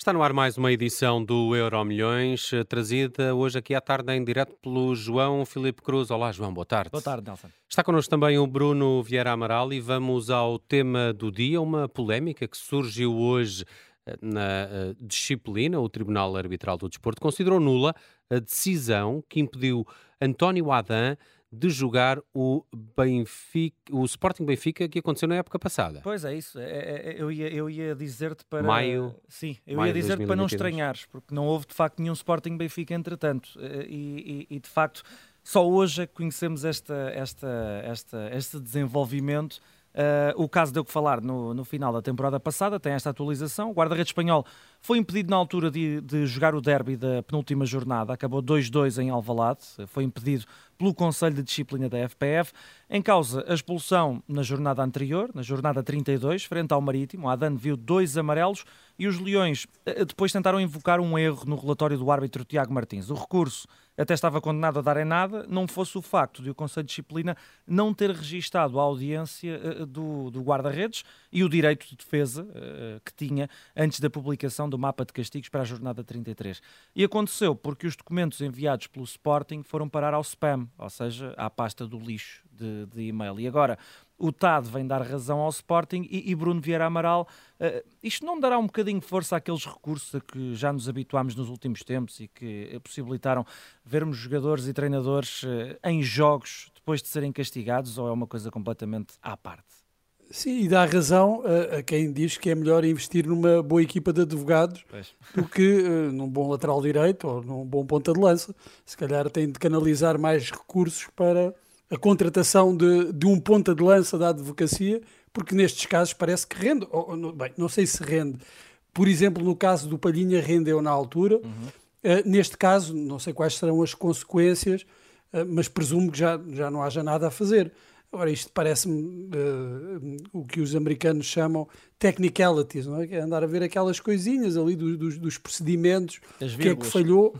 Está no ar mais uma edição do Euro Milhões, eh, trazida hoje aqui à tarde em direto pelo João Filipe Cruz. Olá, João, boa tarde. Boa tarde, Nelson. Está connosco também o Bruno Vieira Amaral e vamos ao tema do dia, uma polémica que surgiu hoje eh, na eh, disciplina. O Tribunal Arbitral do Desporto considerou nula a decisão que impediu António Adam de jogar o Benfica, o Sporting Benfica que aconteceu na época passada. Pois é isso. É, é, é eu ia, eu ia dizer-te para maio. Sim, eu maio ia dizer-te para não estranhares, porque não houve de facto nenhum Sporting Benfica entretanto. Eh, e, e, e de facto só hoje é que conhecemos esta, esta, esta, este desenvolvimento Uh, o caso deu que falar no, no, final da temporada passada, tem esta atualização. O guarda-redes espanhol foi impedido na altura de, de, jogar o derby da penúltima jornada, acabou 2-2 em Alvalade, foi impedido pelo Conselho de Disciplina da FPF. Em causa a expulsão na jornada anterior, na jornada 32, frente ao Marítimo. A Adan viu dois amarelos e os Leões uh, depois tentaram invocar um erro no relatório do árbitro Tiago Martins. O recurso até estava condenado a dar em nada, não fosse o facto de o Conselho de Disciplina não ter registado a audiência uh, do, do guarda-redes e o direito de defesa uh, que tinha antes da publicação do mapa de castigos para a jornada 33. E aconteceu porque os documentos enviados pelo Sporting foram parar ao spam, ou seja, à pasta do lixo de, de e-mail. E agora o TAD vem dar razão ao Sporting e, e Bruno Vieira Amaral. Uh, isto não dará um bocadinho de força àqueles recursos a que já nos habituámos nos últimos tempos e que possibilitaram vermos jogadores e treinadores uh, em jogos depois de serem castigados ou é uma coisa completamente à parte? Sim, e dá razão a, a, quem diz que é melhor investir numa boa equipa de advogados pois. do que uh, num bom lateral direito ou num bom ponta de lança. Se calhar tem de canalizar mais recursos para a contratação de, de um ponta de lança da advocacia, porque nestes casos parece que rende, ou, ou, bem, não sei se rende. Por exemplo, no caso do Palhinha, rendeu na altura. Uhum. Uh, neste caso, não sei quais serão as consequências, uh, mas presumo que já, já não haja nada a fazer. Agora, isto parece-me uh, o que os americanos chamam technicalities, não é? é andar a ver aquelas coisinhas ali do, dos, dos procedimentos, o que é que falhou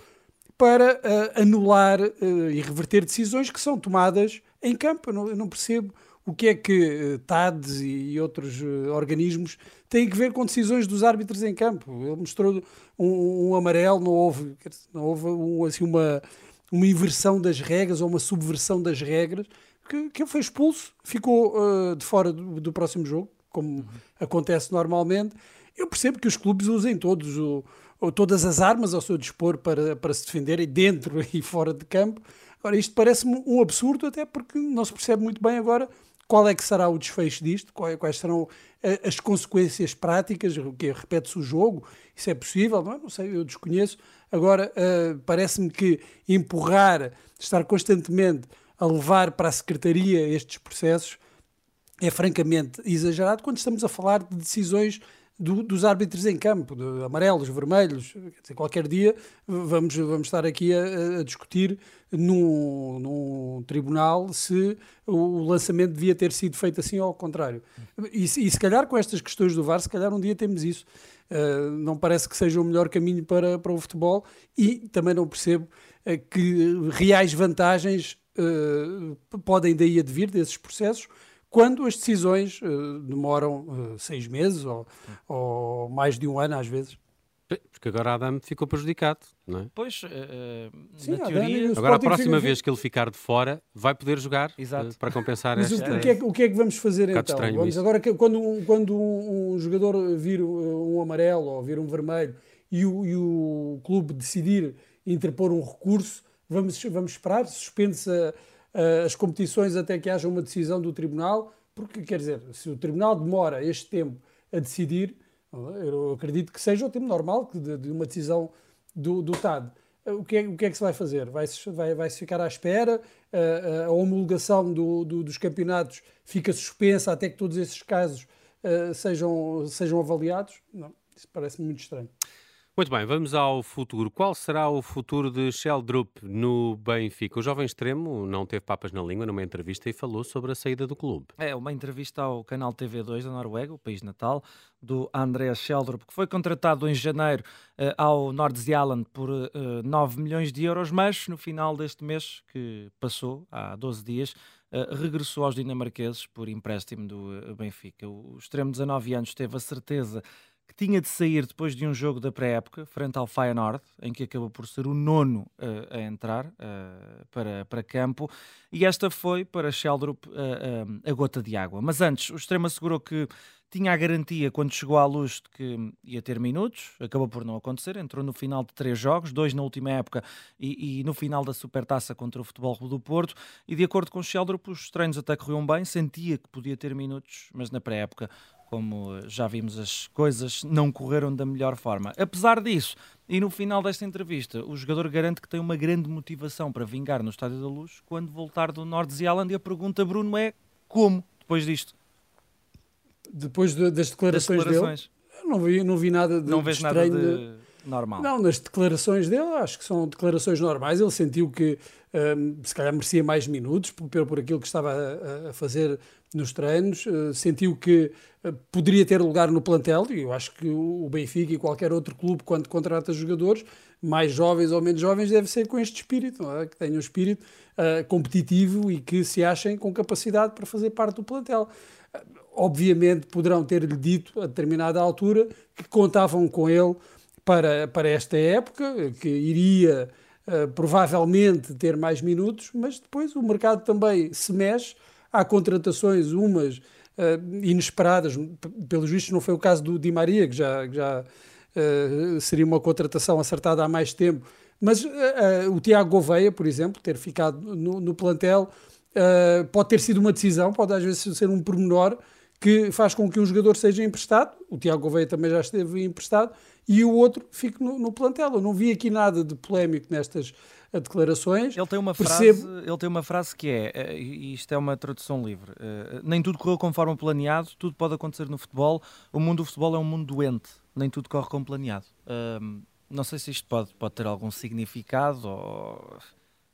para uh, anular uh, e reverter decisões que são tomadas em campo. Eu não, eu não percebo o que é que uh, TADs e outros organismos têm que ver com decisões dos árbitros em campo. Ele mostrou um, um amarelo, não houve, não houve um, assim, uma, uma inversão das regras ou uma subversão das regras, que, que ele foi expulso, ficou de fora do, do, próximo jogo, como uhum. acontece normalmente. Eu percebo que os clubes usem todos o ou todas as armas ao seu dispor para, para se defenderem dentro e fora de campo. Agora, isto parece-me um absurdo, até porque não se percebe muito bem agora qual é que será o desfecho disto, quais serão eh, as consequências práticas, o que repete-se o jogo, isso é possível, não, é? sei, eu desconheço. Agora, uh, parece-me que empurrar, estar constantemente a levar para a Secretaria estes processos é francamente exagerado quando estamos a falar de decisões do, dos árbitros em campo, de amarelos, vermelhos. Dizer, qualquer dia vamos, vamos estar aqui a, a discutir num, num, tribunal se o lançamento devia ter sido feito assim ou ao contrário. E, e se calhar com estas questões do VAR, se calhar um dia temos isso. Uh, não parece que seja o melhor caminho para, para o futebol e também não percebo uh, que reais vantagens uh, podem daí advir desses processos quando as decisões uh, demoram uh, seis meses ou, ou, mais de um ano às vezes. Porque agora Adam ficou prejudicado, não é? Pois, uh, Sim, na teoria... Agora a próxima vez que ele ficar de fora vai poder jogar para compensar Mas esta... o, que é, o que é que vamos fazer um então? Vamos, agora quando, quando um, um, jogador vir um amarelo ou vir um vermelho e o, e o clube decidir interpor um recurso, vamos, vamos esperar, suspende-se a as competições até que haja uma decisão do Tribunal, porque, quer dizer, se o Tribunal demora este tempo a decidir, eu acredito que seja o tempo normal de, uma decisão do, do TAD. Eh, o que, é, o que é que se vai fazer? Vai-se vai, vai ficar à espera? Uh, a homologação do, do, dos campeonatos fica suspensa até que todos esses casos uh, sejam, sejam avaliados? Não, isso parece muito estranho. Muito bem, vamos ao futuro. Qual será o futuro de Sheldrup no Benfica? O jovem extremo não teve papas na língua numa entrevista e falou sobre a saída do clube. É uma entrevista ao canal TV2 da Noruega, o país natal, do André Sheldrup, que foi contratado em janeiro uh, ao Nordsjælland por uh, eh, 9 milhões de euros, mas no final deste mês, que passou, há 12 dias, Uh, regressou aos dinamarqueses por empréstimo do Benfica. O extremo de 19 anos teve a certeza que tinha de sair depois de um jogo da pré-época, frente ao Feyenoord, em que acabou por ser o nono uh, a entrar uh, para, para campo, e esta foi para Sheldrup uh, a gota de água. Mas antes, o Extremo assegurou que tinha a garantia quando chegou à luz de que ia ter minutos, acabou por não acontecer, entrou no final de três jogos, dois na última época e, e no final da Supertaça contra o Futebol do Porto, e de acordo com Sheldrup, os treinos até corriam bem, sentia que podia ter minutos, mas na pré-época como já vimos, as coisas não correram da melhor forma. Apesar disso, e no final desta entrevista, o jogador garante que tem uma grande motivação para vingar no Estádio da Luz quando voltar do Norte Zealand. E a pergunta, Bruno, é como depois disto? Depois de, das, declarações das declarações dele? Não vi, não vi nada de, não de nada de normal. Não, nas declarações dele, acho que são declarações normais. Ele sentiu que um, se calhar merecia mais minutos por, por aquilo que estava a, a fazer nos treinos, uh, sentiu que uh, poderia ter lugar no plantel, e eu acho que o Benfica e qualquer outro clube, quando contrata jogadores, mais jovens ou menos jovens, deve ser com este espírito, é? que tenham um espírito uh, competitivo e que se achem com capacidade para fazer parte do plantel. obviamente poderão ter-lhe dito a determinada altura que contavam com ele para, para esta época, que iria uh, provavelmente ter mais minutos, mas depois o mercado também se mexe. Há contratações, umas uh, inesperadas, pelos vistos não foi o caso do Di Maria, que já, que já uh, seria uma contratação acertada há mais tempo, mas o Tiago Gouveia, por exemplo, ter ficado no, no plantel, pode ter sido uma decisão, pode às vezes ser um pormenor que faz com que um jogador seja emprestado, o Tiago Gouveia também já esteve emprestado, e o outro fique no, no plantel. Eu não vi aqui nada de polémico nestas eh, declarações. Ele tem uma frase, ele tem uma frase que é, eh, e isto é uma tradução livre, eh, nem tudo correu conforme planeado, tudo pode acontecer no futebol, o mundo do futebol é um mundo doente, nem tudo corre como planeado. não sei se isto pode, pode ter algum significado ou,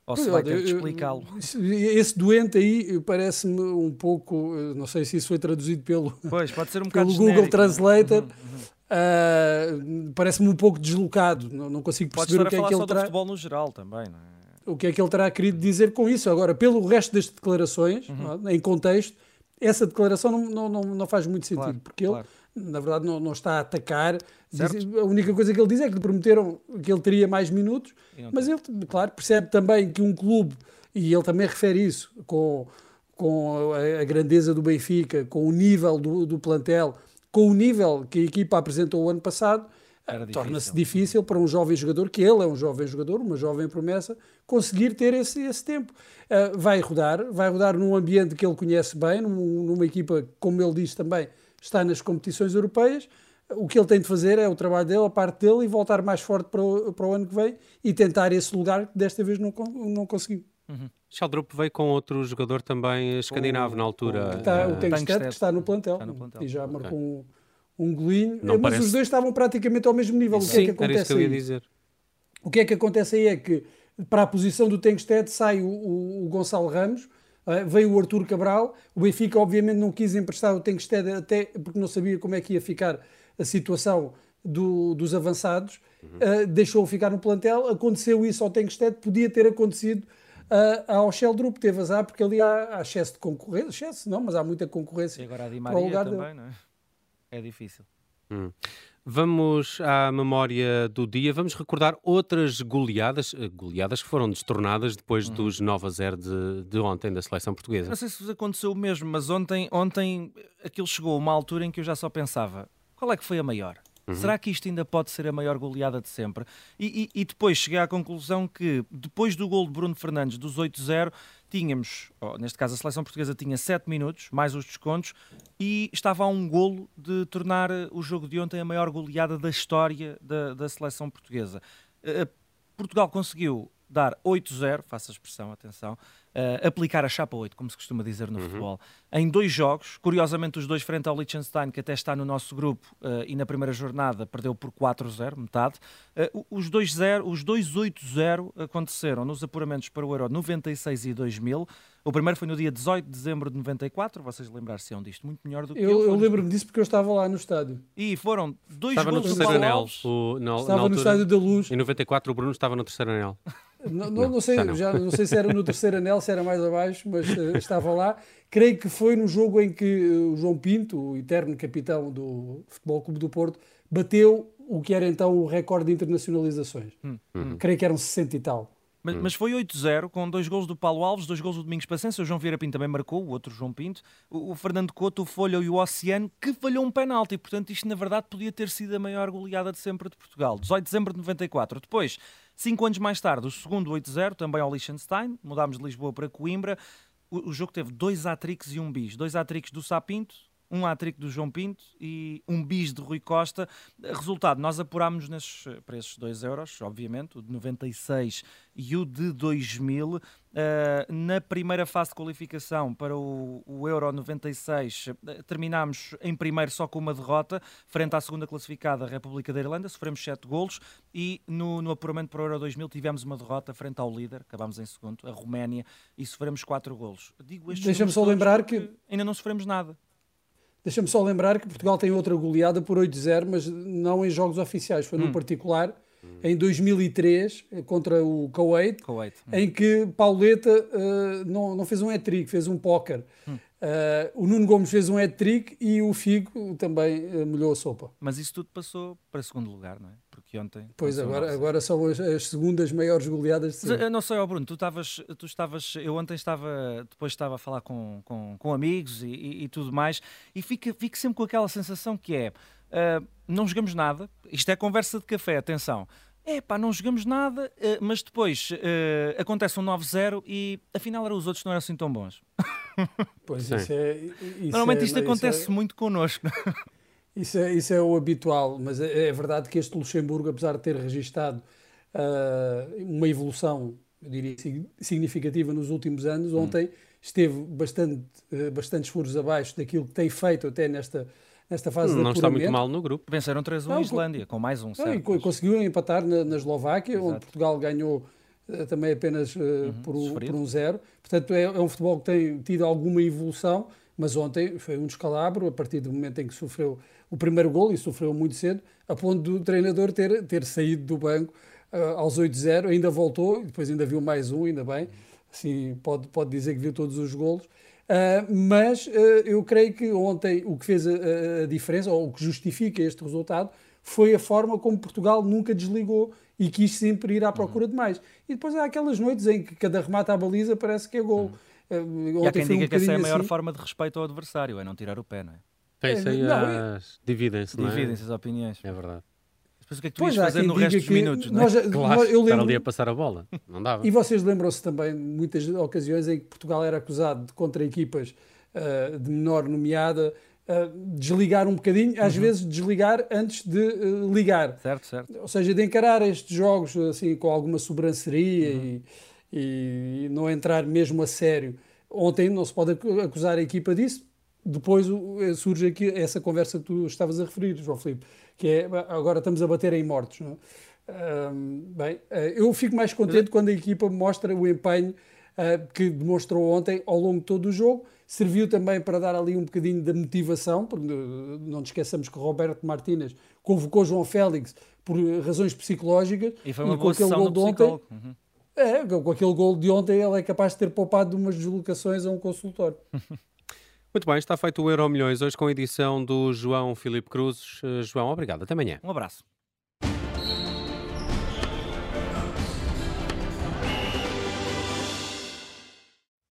ou se vai ter de explicá-lo. Esse doente aí parece-me um pouco, não sei se isso foi traduzido pelo, pois, pode ser um pelo Google genérico, é? Translator. Uhum, uhum. Uh, Parece-me um pouco deslocado, não, não consigo perceber o que é que ele terá. futebol no geral também, não é? O que é que ele terá querido dizer com isso? Agora, pelo resto das declarações, uhum. É? em contexto, essa declaração não, não, não, faz muito sentido, claro, porque ele, claro. na verdade, não, não está a atacar. Diz, a única coisa que ele diz é que lhe prometeram que ele teria mais minutos, mas ele, claro, percebe também que um clube, e ele também refere isso, com, com a, a grandeza do Benfica, com o nível do, do plantel com o nível que a equipa apresentou o ano passado, torna-se difícil para um jovem jogador, que ele é um jovem jogador, uma jovem promessa, conseguir ter esse, esse tempo. Uh, vai rodar, vai rodar num ambiente que ele conhece bem, num, numa equipa, como ele diz também, está nas competições europeias. O que ele tem de fazer é o trabalho dele, a parte dele, e voltar mais forte para o, para o ano que vem e tentar esse lugar que desta vez não, não conseguiu. Uhum. Schaldrup veio com outro jogador também escandinavo na altura. Que está, o Tengsted, que está no, plantel, está no plantel. E já marcou okay. um, um golinho. Não mas parece... os dois estavam praticamente ao mesmo nível. Sim, o que é que acontece era isso que eu ia dizer. O que é que acontece aí é que para a posição do Tengsted sai o, o, o Gonçalo Ramos, uh, veio o Artur Cabral. O Benfica, obviamente, não quis emprestar o Tengsted até porque não sabia como é que ia ficar a situação do, dos avançados. Uhum. Uh, Deixou-o ficar no plantel. Aconteceu isso ao Tengsted, podia ter acontecido Uh, ao Sheldrup teve azar porque ali há, há excesso de concorrência, excesso não, mas há muita concorrência. E agora a Di Maria também, não é? É difícil. Hum. Vamos à memória do dia, vamos recordar outras goleadas, eh, goleadas que foram destornadas depois uhum. dos 9 a 0 de, de, ontem da seleção portuguesa. Não sei se aconteceu o mesmo, mas ontem, ontem aquilo chegou a uma altura em que eu já só pensava, qual é que foi a maior? Uhum. Será que isto ainda pode ser a maior goleada de sempre? E, e, e, depois cheguei à conclusão que, depois do gol de Bruno Fernandes dos 8-0, tínhamos, oh, neste caso a seleção portuguesa tinha 7 minutos, mais os descontos, e estava a um golo de tornar eh, o jogo de ontem a maior goleada da história da, da seleção portuguesa. Uh, Portugal conseguiu dar 8-0, faça a expressão, atenção, uh, aplicar a chapa 8, como se costuma dizer no uhum. futebol, em dois jogos, curiosamente os dois frente ao Liechtenstein, que até está no nosso grupo uh, e na primeira jornada perdeu por 4-0, metade. Uh, os 2-0, os 8-0 aconteceram nos apuramentos para o Euro 96 e 2000. O primeiro foi no dia 18 de dezembro de 94, vocês lembrar-se-ão disto muito melhor do que eu. Eu, eu lembro-me disso porque eu estava lá no estádio. E foram dois estava gols no terceiro anel. O, na, estava na no estádio da Luz. Em 94 o Bruno estava no terceiro anel. Não, não, não sei, já, não sei se era no terceiro anel Se era mais abaixo, mas uh, estava lá. Creio que foi no jogo em que o João Pinto, o eterno capitão do Futebol Clube do Porto, bateu o que era então o recorde de internacionalizações. Hum. Uhum. Creio que eram 60 e tal. Mas, hum. mas foi 8-0, com dois gols do Paulo Alves, dois gols do Domingos Paciência. O João Vieira Pinto também marcou, o outro João Pinto. O, o Fernando Couto, o Folha e o Oceano, que falhou um penalti. Portanto, isto na verdade podia ter sido a maior goleada de sempre de Portugal. 18 de dezembro de 94. Depois, cinco anos mais tarde, o segundo 8-0, também ao Liechtenstein. Mudámos de Lisboa para Coimbra. O, jogo teve dois atrix e um bis. Dois atrix do Sapinto, um hat-trick do João Pinto e um bis de Rui Costa. Resultado, nós apurámos nesses, para esses 2 euros, obviamente, o de 96 e o de 2000. Uh, eh, na primeira fase de qualificação para o, o Euro 96, uh, terminámos em primeiro só com uma derrota, frente à segunda classificada, a República da Irlanda, sofremos 7 golos e no, no apuramento para o Euro 2000 tivemos uma derrota frente ao líder, acabámos em segundo, a Roménia, e sofremos 4 golos. Deixa-me só lembrar que ainda não sofremos nada. Deixa-me só lembrar que Portugal tem outra goleada por 8-0, mas não em jogos oficiais, foi hum. num particular em 2003 contra o Kuwait, Kuwait. Hum. em que Pauleta uh, não, não fez um hat-trick, fez um póquer. Hum. Uh, o Nuno Gomes fez um hat-trick e o Figo também uh, molhou a sopa. Mas isso tudo passou para segundo lugar, não é? Ontem. Pois, agora, agora são as, as, segundas maiores goleadas de sempre. Eu não sei, oh Bruno, tu estavas. Tu estavas eu ontem estava. Depois estava a falar com, com, com amigos e, e, e, tudo mais, e fico, fico sempre com aquela sensação que é. Uh, não jogamos nada, isto é conversa de café, atenção é pá, não jogamos nada, uh, mas depois uh, acontece um 9-0 e afinal eram os outros que não eram assim tão bons. Pois Sim. isso é. Isso Normalmente é, isto acontece é, muito connosco. Isso é, isso é o habitual, mas é, é verdade que este Luxemburgo, apesar de ter registado uh, uma evolução, eu diria, significativa nos últimos anos, hum. ontem esteve bastante, bastantes furos abaixo daquilo que tem feito até nesta nesta fase não, de Não está muito mal no grupo. Venceram 3-1 a Islândia, com mais um, certo? Não, conseguiu empatar na, na Eslováquia, Exato. onde Portugal ganhou uh, também apenas uh, uhum, por, um, por, um, zero. Portanto, é, é um futebol que tem tido alguma evolução, mas ontem foi um descalabro, a partir do momento em que sofreu o primeiro gol, e sofreu muito cedo, a ponto do treinador ter, ter saído do banco uh, aos 8-0, ainda voltou, depois ainda viu mais um, ainda bem, assim pode, pode dizer que viu todos os golos, Uh, mas uh, eu creio que ontem o que fez a, a, diferença, ou o que justifica este resultado, foi a forma como Portugal nunca desligou e quis sempre ir à procura uhum. de mais. E depois há aquelas noites em que cada remate à baliza parece que é gol. Uhum. Uh, e há quem diga um que essa é a maior assim. forma de respeito ao adversário, é não tirar o pé, não é? Pensa aí, é, dividem-se, não é? Dividem-se as opiniões. É verdade. Depois o que é que tu pois, ias fazer no resto dos minutos? Nós, não é? claro, eu lembro... estar ali a passar a bola. Não dava. E vocês lembram-se também de muitas ocasiões em que Portugal era acusado de contra equipas uh, de menor nomeada uh, desligar um bocadinho, às uhum. vezes desligar antes de uh, ligar. Certo, certo. Ou seja, de encarar estes jogos assim com alguma sobranceria uhum. e, e não entrar mesmo a sério. Ontem não se pode acusar a equipa disso, depois surge aqui essa conversa que tu estavas a referir, João Filipe, que é agora estamos a bater em mortos. Não é? bem, eh, eu fico mais contente quando a equipa mostra o empenho uh, que demonstrou ontem ao longo de todo o jogo. Serviu também para dar ali um bocadinho de motivação, porque eh, não nos esqueçamos que Roberto Martínez convocou João Félix por razões psicológicas. E foi uma e com aquele gol de ontem. Uhum. É, com aquele gol de ontem ele é capaz de ter poupado umas deslocações a um consultório. Muito bem, está feito o Euro Milhões, hoje com a edição do João Filipe Cruzes. Eh, João, obrigado. Até amanhã. Um abraço.